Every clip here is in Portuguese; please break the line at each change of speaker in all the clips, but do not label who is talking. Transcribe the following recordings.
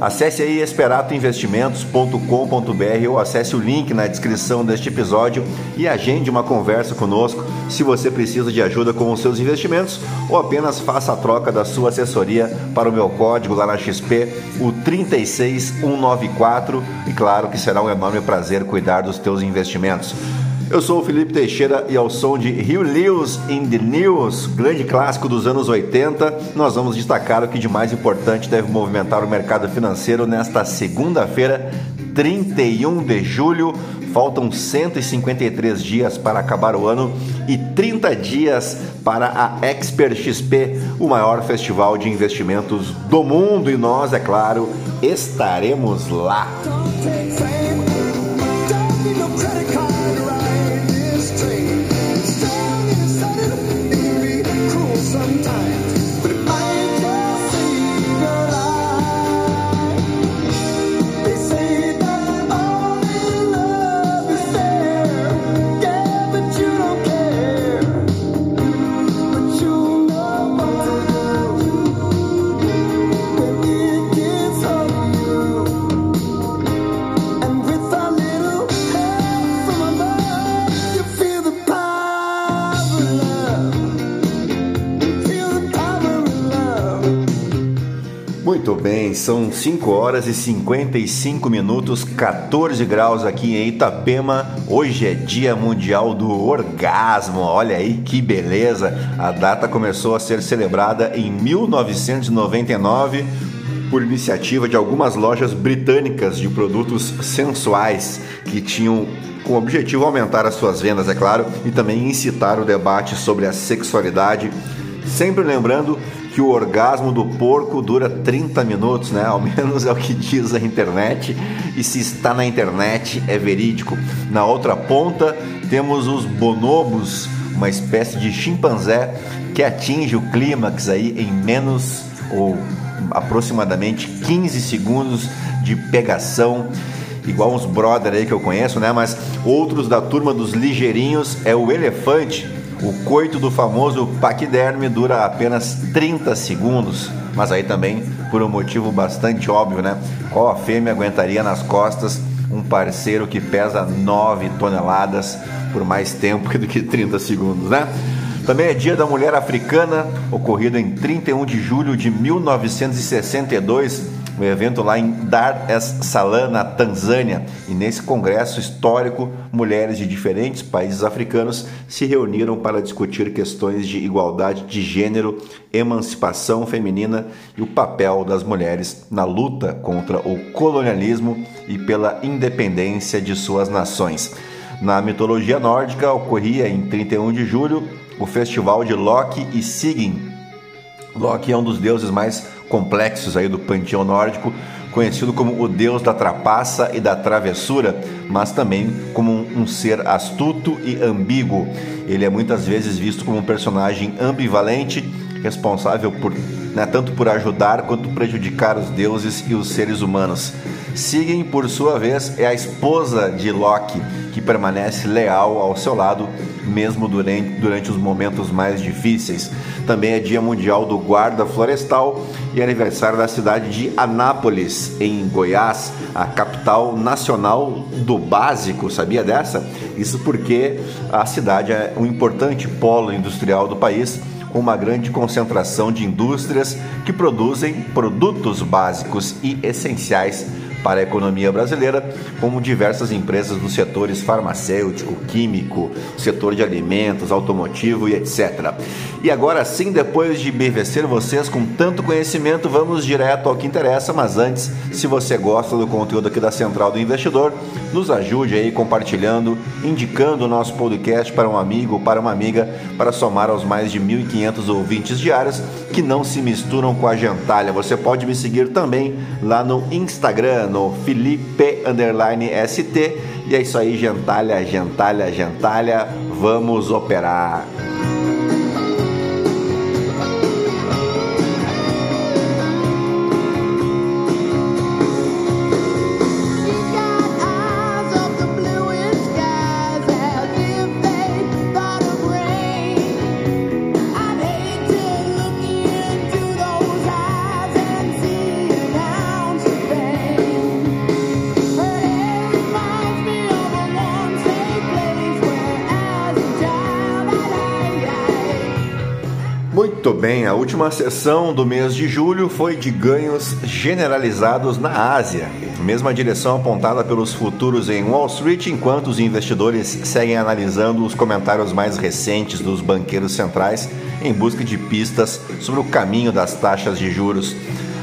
Acesse aí esperatoinvestimentos.com.br ou acesse o link na descrição deste episódio e agende uma conversa conosco se você precisa de ajuda com os seus investimentos ou apenas faça a troca da sua assessoria para o meu código lá na XP, o 36194, e claro que será um enorme prazer cuidar dos teus investimentos. Eu sou o Felipe Teixeira e ao som de Rio Lewis in the News, grande clássico dos anos 80, nós vamos destacar o que de mais importante deve movimentar o mercado financeiro nesta segunda-feira, 31 de julho. Faltam 153 dias para acabar o ano e 30 dias para a Expert XP, o maior festival de investimentos do mundo, e nós, é claro, estaremos lá. Muito bem, são 5 horas e 55 minutos, 14 graus aqui em Itapema. Hoje é Dia Mundial do Orgasmo. Olha aí que beleza! A data começou a ser celebrada em 1999 por iniciativa de algumas lojas britânicas de produtos sensuais que tinham com o objetivo aumentar as suas vendas, é claro, e também incitar o debate sobre a sexualidade. Sempre lembrando que o orgasmo do porco dura 30 minutos, né? Ao menos é o que diz a internet. E se está na internet, é verídico. Na outra ponta, temos os bonobos, uma espécie de chimpanzé que atinge o clímax aí em menos ou aproximadamente 15 segundos de pegação igual uns brother aí que eu conheço, né? Mas outros da turma dos ligeirinhos é o elefante o coito do famoso paquiderme dura apenas 30 segundos, mas aí também por um motivo bastante óbvio, né? Qual a fêmea aguentaria nas costas um parceiro que pesa 9 toneladas por mais tempo do que 30 segundos, né? Também é Dia da Mulher Africana, ocorrido em 31 de julho de 1962 um evento lá em Dar es Salaam, na Tanzânia. E nesse congresso histórico, mulheres de diferentes países africanos se reuniram para discutir questões de igualdade de gênero, emancipação feminina e o papel das mulheres na luta contra o colonialismo e pela independência de suas nações. Na mitologia nórdica, ocorria em 31 de julho o festival de Loki e Sigyn. Loki é um dos deuses mais complexos aí do panteão nórdico, conhecido como o deus da trapaça e da travessura, mas também como um, um ser astuto e ambíguo. Ele é muitas vezes visto como um personagem ambivalente, responsável por né, tanto por ajudar quanto prejudicar os deuses e os seres humanos. Sigyn, por sua vez, é a esposa de Loki, que permanece leal ao seu lado mesmo durante, durante os momentos mais difíceis. Também é Dia Mundial do Guarda Florestal e aniversário da cidade de Anápolis, em Goiás, a capital nacional do básico. Sabia dessa? Isso porque a cidade é um importante polo industrial do país com uma grande concentração de indústrias que produzem produtos básicos e essenciais para a economia brasileira, como diversas empresas dos setores farmacêutico, químico, setor de alimentos, automotivo e etc. E agora sim, depois de bevecer vocês com tanto conhecimento, vamos direto ao que interessa, mas antes, se você gosta do conteúdo aqui da Central do Investidor, nos ajude aí compartilhando, indicando o nosso podcast para um amigo para uma amiga, para somar aos mais de 1.500 ouvintes diários que não se misturam com a gentalha. Você pode me seguir também lá no Instagram, no Felipe Underline ST. E é isso aí, gentalha, gentalha, gentalha. Vamos operar. Última sessão do mês de julho foi de ganhos generalizados na Ásia, mesma direção apontada pelos futuros em Wall Street, enquanto os investidores seguem analisando os comentários mais recentes dos banqueiros centrais em busca de pistas sobre o caminho das taxas de juros.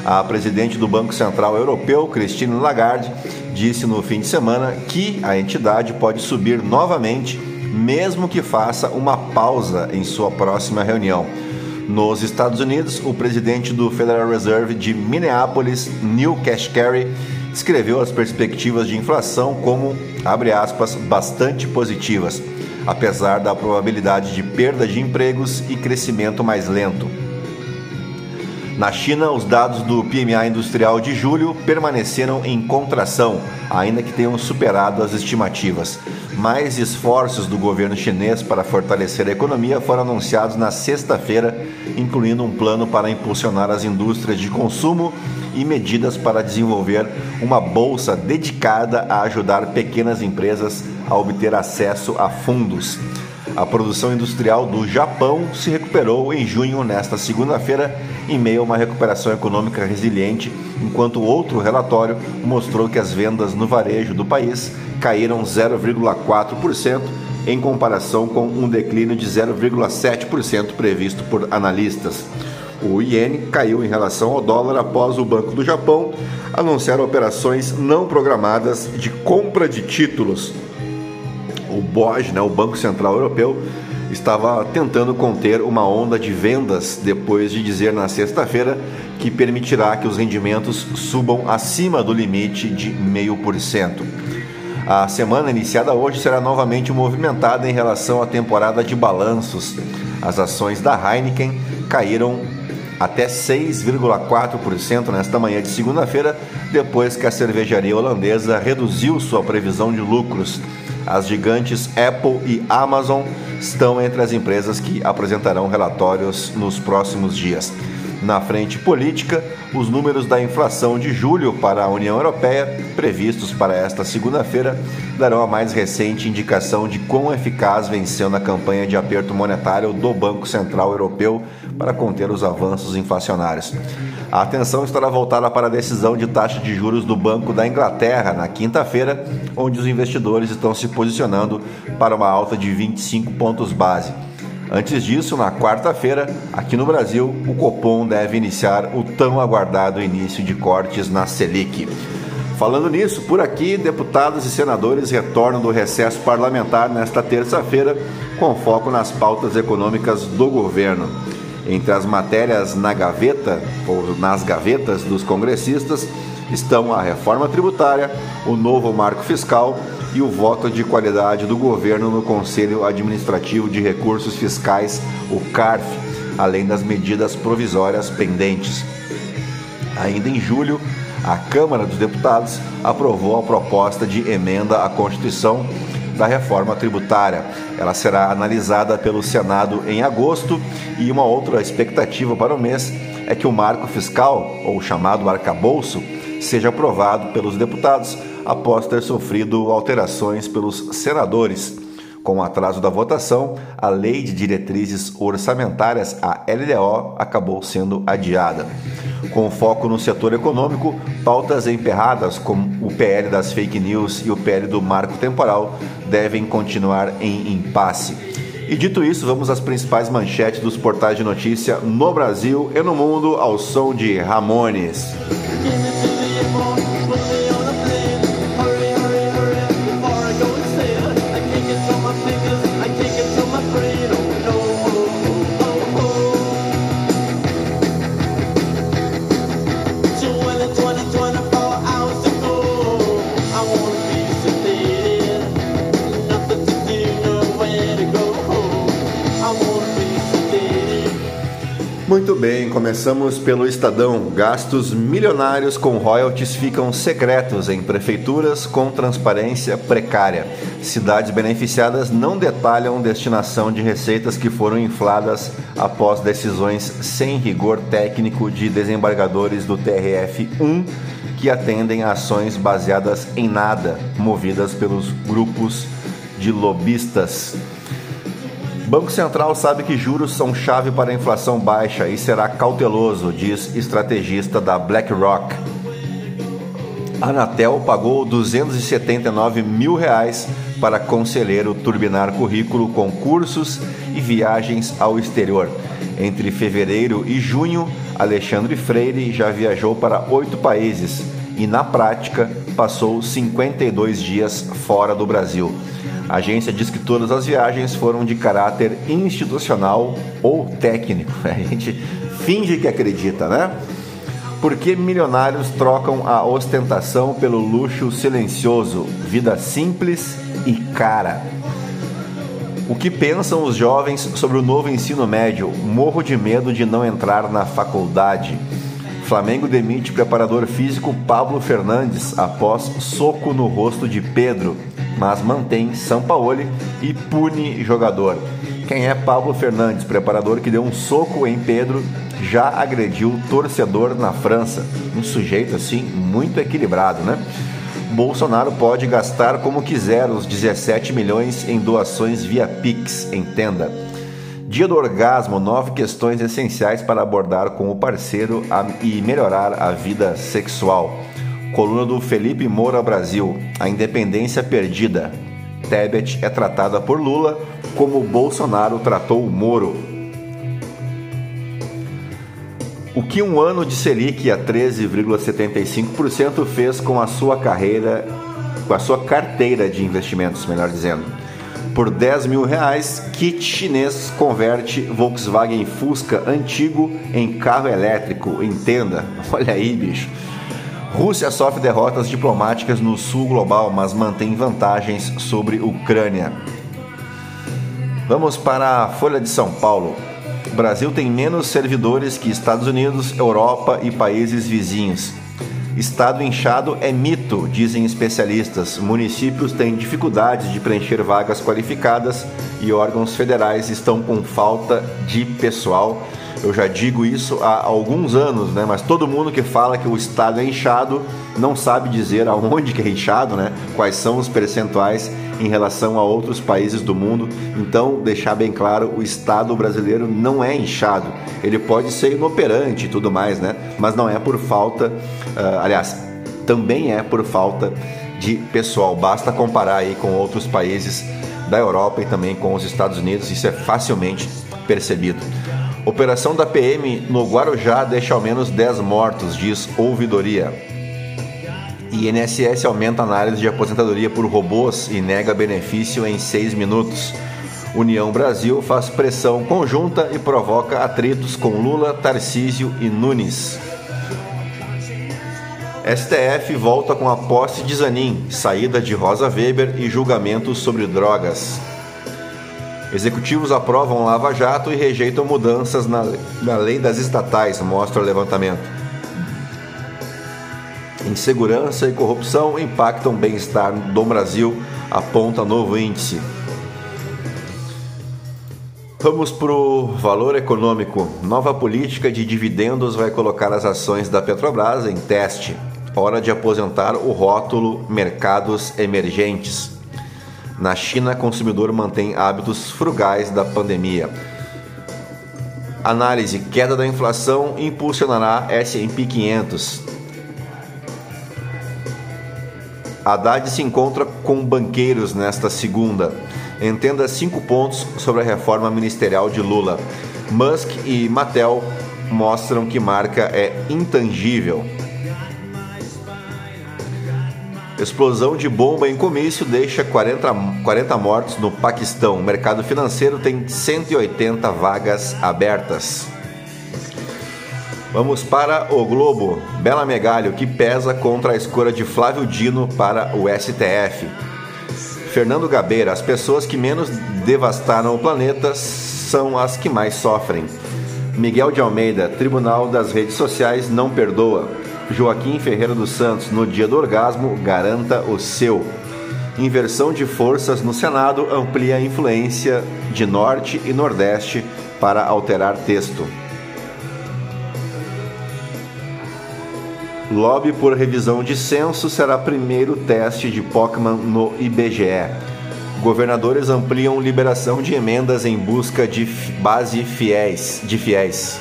A presidente do Banco Central Europeu, Christine Lagarde, disse no fim de semana que a entidade pode subir novamente, mesmo que faça uma pausa em sua próxima reunião. Nos Estados Unidos, o presidente do Federal Reserve de Minneapolis, Neil Kashkari, descreveu as perspectivas de inflação como, abre aspas, bastante positivas, apesar da probabilidade de perda de empregos e crescimento mais lento. Na China, os dados do PMI industrial de julho permaneceram em contração, ainda que tenham superado as estimativas. Mais esforços do governo chinês para fortalecer a economia foram anunciados na sexta-feira, incluindo um plano para impulsionar as indústrias de consumo e medidas para desenvolver uma bolsa dedicada a ajudar pequenas empresas a obter acesso a fundos. A produção industrial do Japão se recuperou em junho, nesta segunda-feira, em meio a uma recuperação econômica resiliente, enquanto outro relatório mostrou que as vendas no varejo do país caíram 0,4% em comparação com um declínio de 0,7% previsto por analistas. O iene caiu em relação ao dólar após o Banco do Japão anunciar operações não programadas de compra de títulos o BOJ, né, o Banco Central Europeu, estava tentando conter uma onda de vendas depois de dizer na sexta-feira que permitirá que os rendimentos subam acima do limite de 0,5%. A semana iniciada hoje será novamente movimentada em relação à temporada de balanços. As ações da Heineken caíram até 6,4% nesta manhã de segunda-feira, depois que a cervejaria holandesa reduziu sua previsão de lucros as gigantes Apple e Amazon estão entre as empresas que apresentarão relatórios nos próximos dias. Na frente política, os números da inflação de julho para a União Europeia, previstos para esta segunda-feira, darão a mais recente indicação de quão eficaz venceu na campanha de aperto monetário do Banco Central Europeu para conter os avanços inflacionários. A atenção estará voltada para a decisão de taxa de juros do Banco da Inglaterra na quinta-feira, onde os investidores estão se posicionando para uma alta de 25 pontos base. Antes disso, na quarta-feira, aqui no Brasil, o Copom deve iniciar o tão aguardado início de cortes na Selic. Falando nisso, por aqui, deputados e senadores retornam do recesso parlamentar nesta terça-feira, com foco nas pautas econômicas do governo. Entre as matérias na gaveta ou nas gavetas dos congressistas estão a reforma tributária, o novo marco fiscal e o voto de qualidade do governo no Conselho Administrativo de Recursos Fiscais, o CARF, além das medidas provisórias pendentes. Ainda em julho, a Câmara dos Deputados aprovou a proposta de emenda à Constituição da reforma tributária. Ela será analisada pelo Senado em agosto e uma outra expectativa para o mês é que o marco fiscal, ou chamado arcabouço, seja aprovado pelos deputados após ter sofrido alterações pelos senadores. Com o atraso da votação, a Lei de Diretrizes Orçamentárias, a LDO, acabou sendo adiada. Com foco no setor econômico, pautas emperradas como o PL das fake news e o PL do marco temporal devem continuar em impasse. E dito isso, vamos às principais manchetes dos portais de notícia no Brasil e no mundo ao som de Ramones. Muito bem, começamos pelo Estadão. Gastos milionários com royalties ficam secretos em prefeituras com transparência precária. Cidades beneficiadas não detalham destinação de receitas que foram infladas após decisões sem rigor técnico de desembargadores do TRF-1 que atendem ações baseadas em nada, movidas pelos grupos de lobistas. Banco Central sabe que juros são chave para a inflação baixa e será cauteloso, diz estrategista da BlackRock. Anatel pagou 279 mil reais para conselheiro turbinar currículo com cursos e viagens ao exterior. Entre fevereiro e junho, Alexandre Freire já viajou para oito países e, na prática, passou 52 dias fora do Brasil. A agência diz que todas as viagens foram de caráter institucional ou técnico. A gente finge que acredita, né? Porque milionários trocam a ostentação pelo luxo silencioso, vida simples e cara. O que pensam os jovens sobre o novo ensino médio? Morro de medo de não entrar na faculdade. Flamengo demite preparador físico Pablo Fernandes após soco no rosto de Pedro mas mantém Sampaoli e pune jogador. Quem é Pablo Fernandes, preparador que deu um soco em Pedro, já agrediu torcedor na França. Um sujeito assim muito equilibrado, né? Bolsonaro pode gastar como quiser os 17 milhões em doações via Pix, entenda. Dia do orgasmo, nove questões essenciais para abordar com o parceiro e melhorar a vida sexual. Coluna do Felipe Moura Brasil. A independência perdida. Tebet é tratada por Lula como Bolsonaro tratou o Moro. O que um ano de Selic a 13,75% fez com a sua carreira, com a sua carteira de investimentos, melhor dizendo. Por 10 mil reais, kit chinês converte Volkswagen Fusca antigo em carro elétrico. Entenda, olha aí, bicho. Rússia sofre derrotas diplomáticas no sul global, mas mantém vantagens sobre Ucrânia. Vamos para a Folha de São Paulo. O Brasil tem menos servidores que Estados Unidos, Europa e países vizinhos. Estado inchado é mito, dizem especialistas. Municípios têm dificuldades de preencher vagas qualificadas e órgãos federais estão com falta de pessoal eu já digo isso há alguns anos, né? Mas todo mundo que fala que o estado é inchado não sabe dizer aonde que é inchado, né? Quais são os percentuais em relação a outros países do mundo. Então, deixar bem claro, o estado brasileiro não é inchado. Ele pode ser inoperante e tudo mais, né? Mas não é por falta, uh, aliás, também é por falta de pessoal. Basta comparar aí com outros países da Europa e também com os Estados Unidos, isso é facilmente percebido. Operação da PM no Guarujá deixa ao menos 10 mortos, diz ouvidoria. INSS aumenta análise de aposentadoria por robôs e nega benefício em 6 minutos. União Brasil faz pressão conjunta e provoca atritos com Lula, Tarcísio e Nunes. STF volta com a posse de Zanin, saída de Rosa Weber e julgamento sobre drogas. Executivos aprovam Lava Jato e rejeitam mudanças na, na lei das estatais, mostra o levantamento. Insegurança e corrupção impactam o bem-estar do Brasil, aponta novo índice. Vamos para o valor econômico. Nova política de dividendos vai colocar as ações da Petrobras em teste. Hora de aposentar o rótulo Mercados Emergentes. Na China, consumidor mantém hábitos frugais da pandemia. Análise: queda da inflação impulsionará S&P 500. Haddad se encontra com banqueiros nesta segunda. Entenda cinco pontos sobre a reforma ministerial de Lula. Musk e Mattel mostram que marca é intangível. Explosão de bomba em comício deixa 40, 40 mortos no Paquistão. O mercado financeiro tem 180 vagas abertas. Vamos para o Globo. Bela Megalho, que pesa contra a escolha de Flávio Dino para o STF. Fernando Gabeira, as pessoas que menos devastaram o planeta são as que mais sofrem. Miguel de Almeida, Tribunal das Redes Sociais não perdoa. Joaquim Ferreira dos Santos, no dia do orgasmo, garanta o seu. Inversão de forças no Senado amplia a influência de Norte e Nordeste para alterar texto. Lobby por revisão de censo será primeiro teste de Pokémon no IBGE. Governadores ampliam liberação de emendas em busca de base fiéis, de fiéis.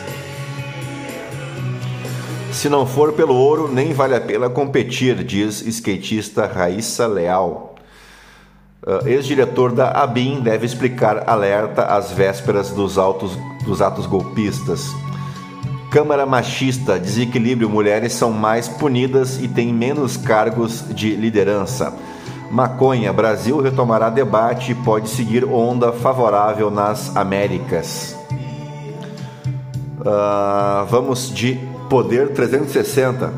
Se não for pelo ouro, nem vale a pena competir, diz skatista Raíssa Leal. Uh, Ex-diretor da ABIN deve explicar alerta às vésperas dos, dos atos golpistas. Câmara machista, desequilíbrio, mulheres são mais punidas e têm menos cargos de liderança. Maconha, Brasil retomará debate e pode seguir onda favorável nas Américas. Uh, vamos de Poder 360.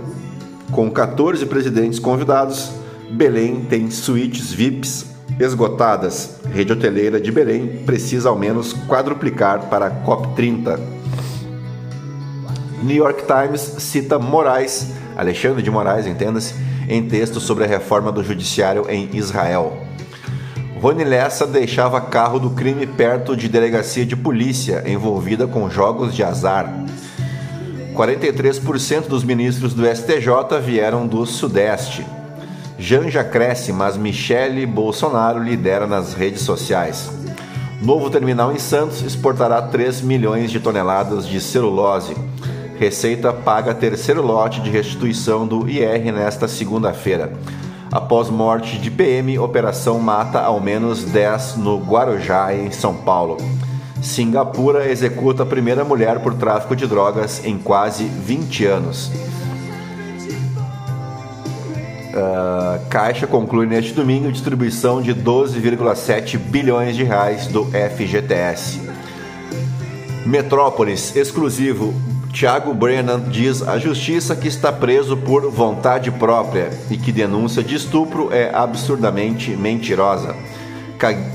Com 14 presidentes convidados, Belém tem suítes VIPs esgotadas. Rede hoteleira de Belém precisa ao menos quadruplicar para a COP30. New York Times cita Moraes, Alexandre de Moraes, entenda-se, em texto sobre a reforma do judiciário em Israel. Rony Lessa deixava carro do crime perto de delegacia de polícia envolvida com jogos de azar. 43% dos ministros do STJ vieram do Sudeste. Janja cresce, mas Michele Bolsonaro lidera nas redes sociais. Novo terminal em Santos exportará 3 milhões de toneladas de celulose. Receita paga terceiro lote de restituição do IR nesta segunda-feira. Após morte de PM, operação mata ao menos 10 no Guarujá, em São Paulo. Singapura executa a primeira mulher por tráfico de drogas em quase 20 anos. Uh, Caixa conclui neste domingo distribuição de 12,7 bilhões de reais do FGTS. Metrópolis, exclusivo. Tiago Brennan diz à justiça que está preso por vontade própria e que denúncia de estupro é absurdamente mentirosa.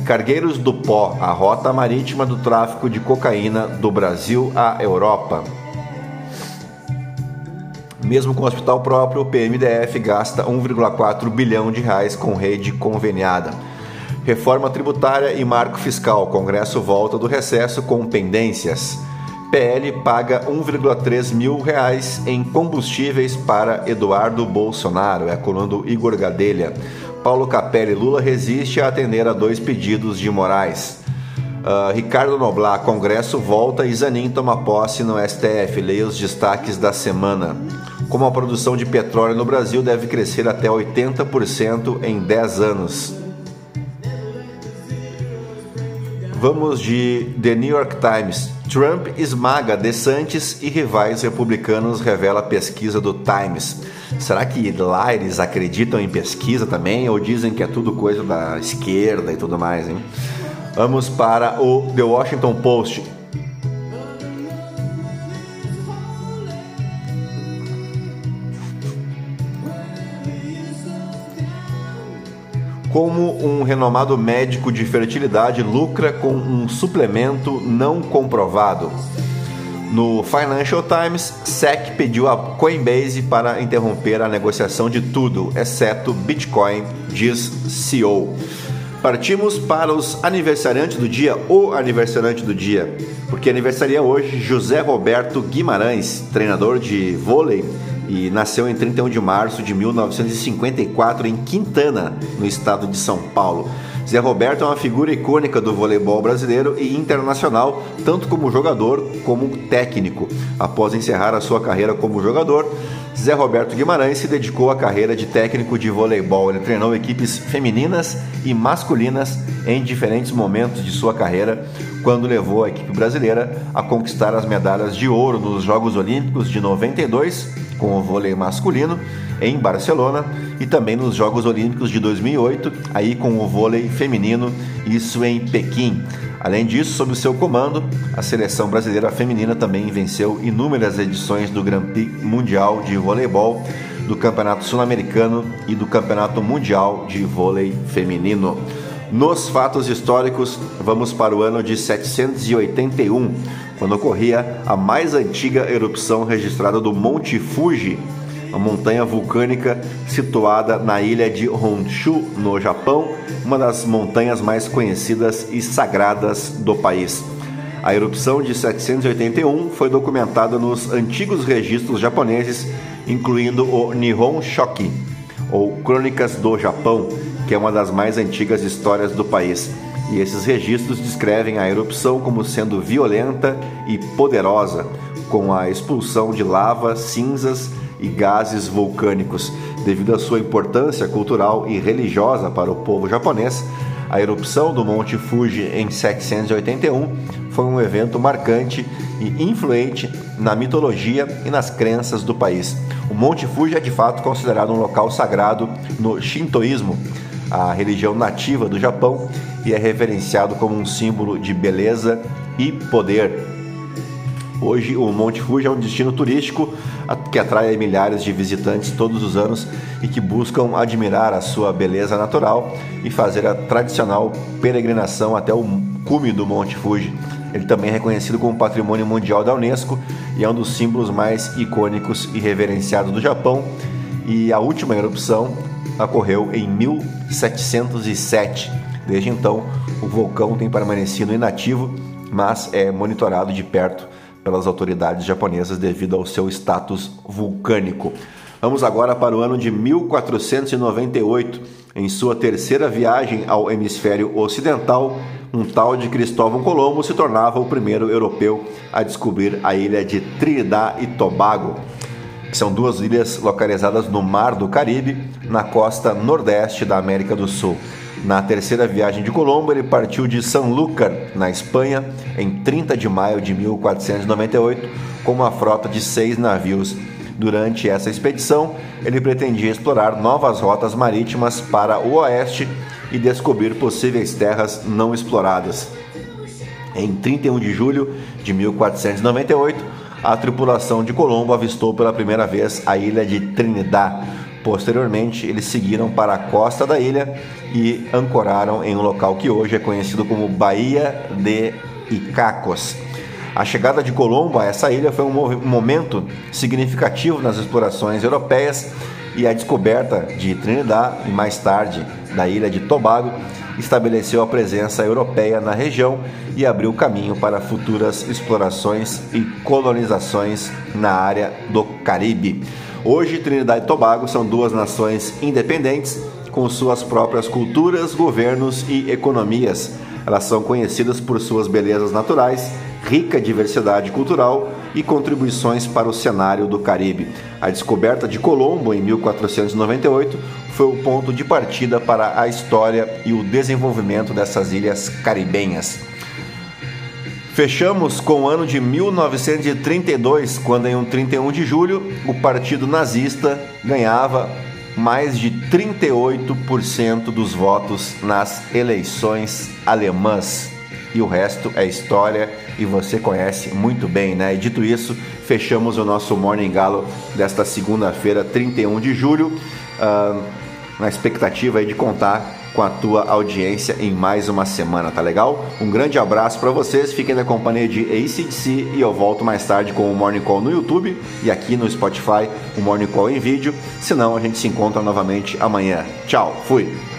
Cargueiros do Pó, a rota marítima do tráfico de cocaína do Brasil à Europa. Mesmo com hospital próprio, o PMDF gasta 1,4 bilhão de reais com rede conveniada. Reforma tributária e marco fiscal. Congresso volta do recesso com pendências. PL paga 1,3 mil reais em combustíveis para Eduardo Bolsonaro, é a coluna do Igor Gadelha. Paulo Capelli Lula resiste a atender a dois pedidos de Moraes. Uh, Ricardo Noblar, Congresso volta e Zanin toma posse no STF. Leia os destaques da semana. Como a produção de petróleo no Brasil deve crescer até 80% em 10 anos. Vamos de The New York Times. Trump esmaga DeSantis e rivais republicanos, revela pesquisa do Times. Será que lá eles acreditam em pesquisa também ou dizem que é tudo coisa da esquerda e tudo mais, hein? Vamos para o The Washington Post. Como um renomado médico de fertilidade lucra com um suplemento não comprovado. No Financial Times, SEC pediu a Coinbase para interromper a negociação de tudo, exceto Bitcoin, diz CEO. Partimos para os aniversariantes do dia, o aniversariante do dia, porque aniversaria hoje José Roberto Guimarães, treinador de vôlei e nasceu em 31 de março de 1954 em Quintana, no estado de São Paulo. Zé Roberto é uma figura icônica do voleibol brasileiro e internacional, tanto como jogador como técnico. Após encerrar a sua carreira como jogador, Zé Roberto Guimarães se dedicou à carreira de técnico de voleibol. Ele treinou equipes femininas e masculinas em diferentes momentos de sua carreira, quando levou a equipe brasileira a conquistar as medalhas de ouro nos Jogos Olímpicos de 92 com o vôlei masculino em Barcelona e também nos Jogos Olímpicos de 2008, aí com o vôlei feminino, isso em Pequim. Além disso, sob o seu comando, a seleção brasileira feminina também venceu inúmeras edições do Grand Prix Mundial de Voleibol, do Campeonato Sul-Americano e do Campeonato Mundial de Vôlei Feminino. Nos fatos históricos, vamos para o ano de 781, quando ocorria a mais antiga erupção registrada do Monte Fuji, uma montanha vulcânica situada na ilha de Honshu, no Japão, uma das montanhas mais conhecidas e sagradas do país. A erupção de 781 foi documentada nos antigos registros japoneses, incluindo o Nihon Shoki, ou Crônicas do Japão, que é uma das mais antigas histórias do país. E esses registros descrevem a erupção como sendo violenta e poderosa, com a expulsão de lava, cinzas e gases vulcânicos. Devido à sua importância cultural e religiosa para o povo japonês, a erupção do Monte Fuji em 781 foi um evento marcante e influente na mitologia e nas crenças do país. O Monte Fuji é de fato considerado um local sagrado no Shintoísmo, a religião nativa do Japão, e é reverenciado como um símbolo de beleza e poder. Hoje, o Monte Fuji é um destino turístico que atrai milhares de visitantes todos os anos e que buscam admirar a sua beleza natural e fazer a tradicional peregrinação até o cume do Monte Fuji. Ele também é reconhecido como Patrimônio Mundial da Unesco e é um dos símbolos mais icônicos e reverenciados do Japão. E a última erupção ocorreu em 1707. Desde então, o vulcão tem permanecido inativo, mas é monitorado de perto pelas autoridades japonesas devido ao seu status vulcânico. Vamos agora para o ano de 1498. Em sua terceira viagem ao hemisfério ocidental, um tal de Cristóvão Colombo se tornava o primeiro europeu a descobrir a ilha de Trinidad e Tobago, são duas ilhas localizadas no Mar do Caribe, na costa nordeste da América do Sul. Na terceira viagem de Colombo, ele partiu de Sanlúcar, na Espanha, em 30 de maio de 1498, com uma frota de seis navios. Durante essa expedição, ele pretendia explorar novas rotas marítimas para o oeste e descobrir possíveis terras não exploradas. Em 31 de julho de 1498, a tripulação de Colombo avistou pela primeira vez a ilha de Trinidad, Posteriormente, eles seguiram para a costa da ilha e ancoraram em um local que hoje é conhecido como Baía de Icacos. A chegada de Colombo a essa ilha foi um momento significativo nas explorações europeias e a descoberta de Trinidad e mais tarde da ilha de Tobago estabeleceu a presença europeia na região e abriu caminho para futuras explorações e colonizações na área do Caribe. Hoje, Trinidad e Tobago são duas nações independentes com suas próprias culturas, governos e economias. Elas são conhecidas por suas belezas naturais, rica diversidade cultural e contribuições para o cenário do Caribe. A descoberta de Colombo em 1498 foi o ponto de partida para a história e o desenvolvimento dessas ilhas caribenhas. Fechamos com o ano de 1932, quando em um 31 de julho o Partido Nazista ganhava mais de 38% dos votos nas eleições alemãs. E o resto é história e você conhece muito bem, né? E dito isso, fechamos o nosso Morning Galo desta segunda-feira, 31 de julho, uh, na expectativa de contar com a tua audiência em mais uma semana, tá legal? Um grande abraço para vocês, fiquem na companhia de ACDC e eu volto mais tarde com o Morning Call no YouTube e aqui no Spotify, o Morning Call em vídeo. Se não, a gente se encontra novamente amanhã. Tchau, fui!